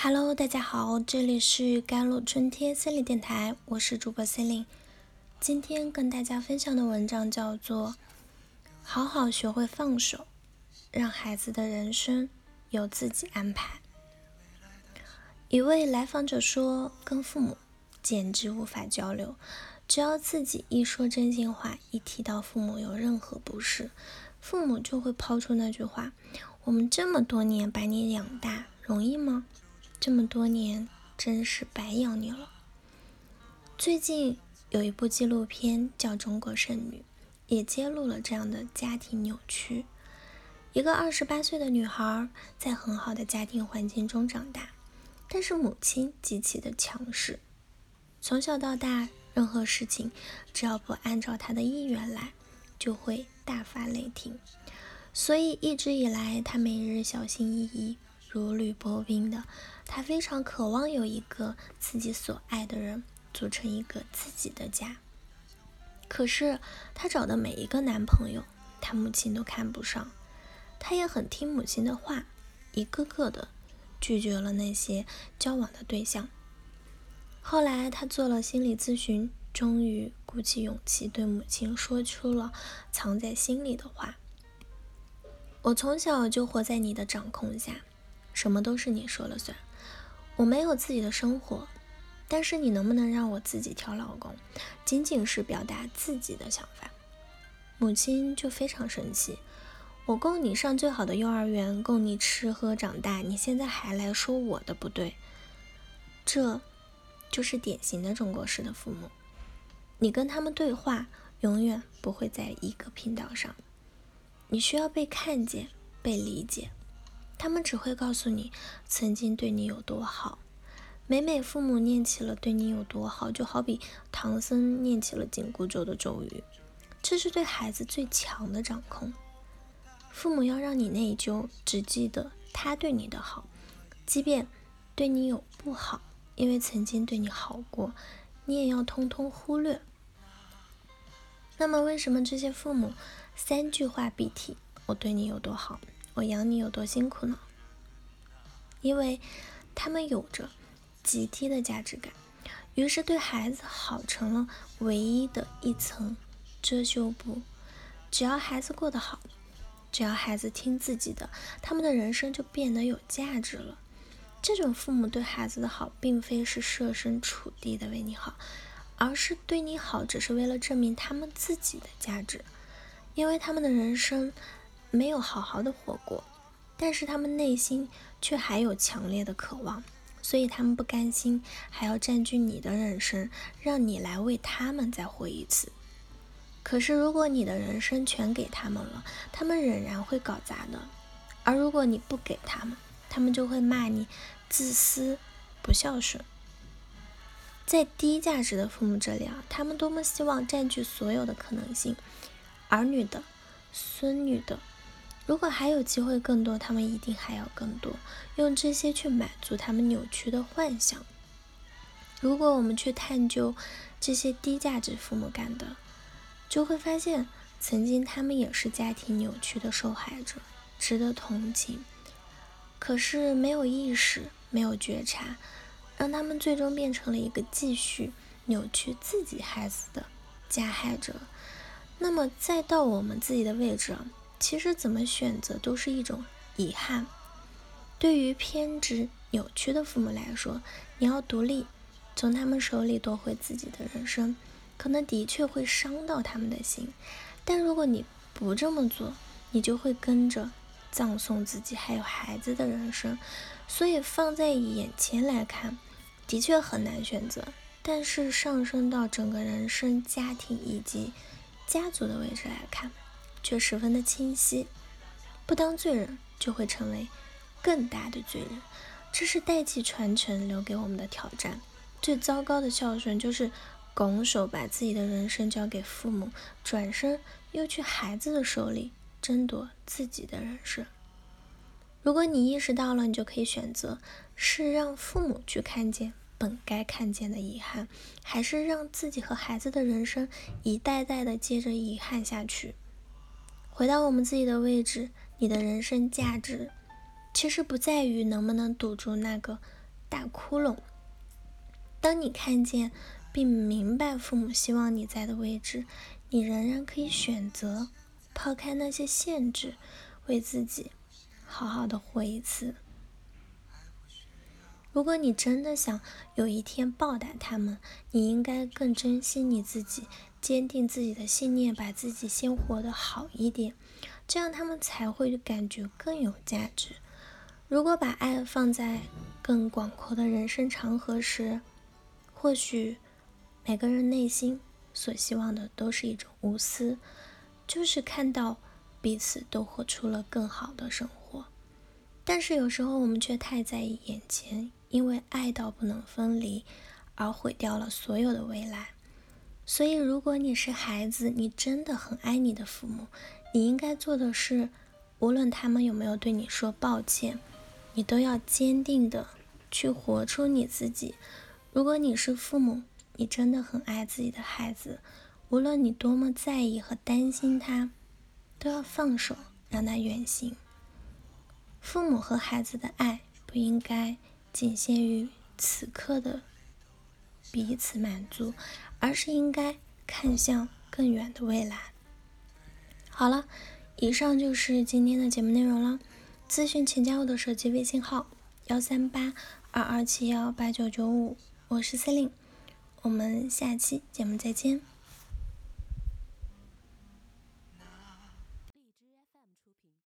Hello，大家好，这里是甘露春天森林电台，我是主播森林。今天跟大家分享的文章叫做《好好学会放手，让孩子的人生由自己安排》。一位来访者说：“跟父母简直无法交流，只要自己一说真心话，一提到父母有任何不适，父母就会抛出那句话：‘我们这么多年把你养大，容易吗？’”这么多年，真是白养你了。最近有一部纪录片叫《中国剩女》，也揭露了这样的家庭扭曲。一个二十八岁的女孩在很好的家庭环境中长大，但是母亲极其的强势，从小到大，任何事情只要不按照她的意愿来，就会大发雷霆。所以一直以来，她每日小心翼翼。如履薄冰的她，非常渴望有一个自己所爱的人，组成一个自己的家。可是她找的每一个男朋友，她母亲都看不上。她也很听母亲的话，一个个的拒绝了那些交往的对象。后来她做了心理咨询，终于鼓起勇气对母亲说出了藏在心里的话：“我从小就活在你的掌控下。”什么都是你说了算，我没有自己的生活，但是你能不能让我自己挑老公？仅仅是表达自己的想法，母亲就非常生气。我供你上最好的幼儿园，供你吃喝长大，你现在还来说我的不对，这就是典型的中国式的父母。你跟他们对话，永远不会在一个频道上。你需要被看见，被理解。他们只会告诉你曾经对你有多好。每每父母念起了对你有多好，就好比唐僧念起了紧箍咒的咒语，这是对孩子最强的掌控。父母要让你内疚，只记得他对你的好，即便对你有不好，因为曾经对你好过，你也要通通忽略。那么，为什么这些父母三句话必提我对你有多好？我养你有多辛苦呢？因为他们有着极低的价值感，于是对孩子好成了唯一的一层遮羞布。只要孩子过得好，只要孩子听自己的，他们的人生就变得有价值了。这种父母对孩子的好，并非是设身处地的为你好，而是对你好，只是为了证明他们自己的价值，因为他们的人生。没有好好的活过，但是他们内心却还有强烈的渴望，所以他们不甘心，还要占据你的人生，让你来为他们再活一次。可是如果你的人生全给他们了，他们仍然会搞砸的；而如果你不给他们，他们就会骂你自私、不孝顺。在低价值的父母这里啊，他们多么希望占据所有的可能性，儿女的、孙女的。如果还有机会更多，他们一定还要更多，用这些去满足他们扭曲的幻想。如果我们去探究这些低价值父母干的，就会发现，曾经他们也是家庭扭曲的受害者，值得同情。可是没有意识，没有觉察，让他们最终变成了一个继续扭曲自己孩子的加害者。那么再到我们自己的位置。其实怎么选择都是一种遗憾。对于偏执扭曲的父母来说，你要独立，从他们手里夺回自己的人生，可能的确会伤到他们的心。但如果你不这么做，你就会跟着葬送自己还有孩子的人生。所以放在眼前来看，的确很难选择。但是上升到整个人生、家庭以及家族的位置来看，却十分的清晰，不当罪人就会成为更大的罪人，这是代际传承留给我们的挑战。最糟糕的孝顺就是拱手把自己的人生交给父母，转身又去孩子的手里争夺自己的人生。如果你意识到了，你就可以选择：是让父母去看见本该看见的遗憾，还是让自己和孩子的人生一代代的接着遗憾下去？回到我们自己的位置，你的人生价值其实不在于能不能堵住那个大窟窿。当你看见并明白父母希望你在的位置，你仍然可以选择抛开那些限制，为自己好好的活一次。如果你真的想有一天报答他们，你应该更珍惜你自己，坚定自己的信念，把自己先活得好一点，这样他们才会感觉更有价值。如果把爱放在更广阔的人生长河时，或许每个人内心所希望的都是一种无私，就是看到彼此都活出了更好的生活。但是有时候我们却太在意眼前，因为爱到不能分离，而毁掉了所有的未来。所以，如果你是孩子，你真的很爱你的父母，你应该做的是，无论他们有没有对你说抱歉。你都要坚定的去活出你自己。如果你是父母，你真的很爱自己的孩子，无论你多么在意和担心他，都要放手，让他远行。父母和孩子的爱不应该仅限于此刻的彼此满足，而是应该看向更远的未来。好了，以上就是今天的节目内容了。咨询请加我的手机微信号：幺三八二二七幺八九九五，我是司令，我们下期节目再见。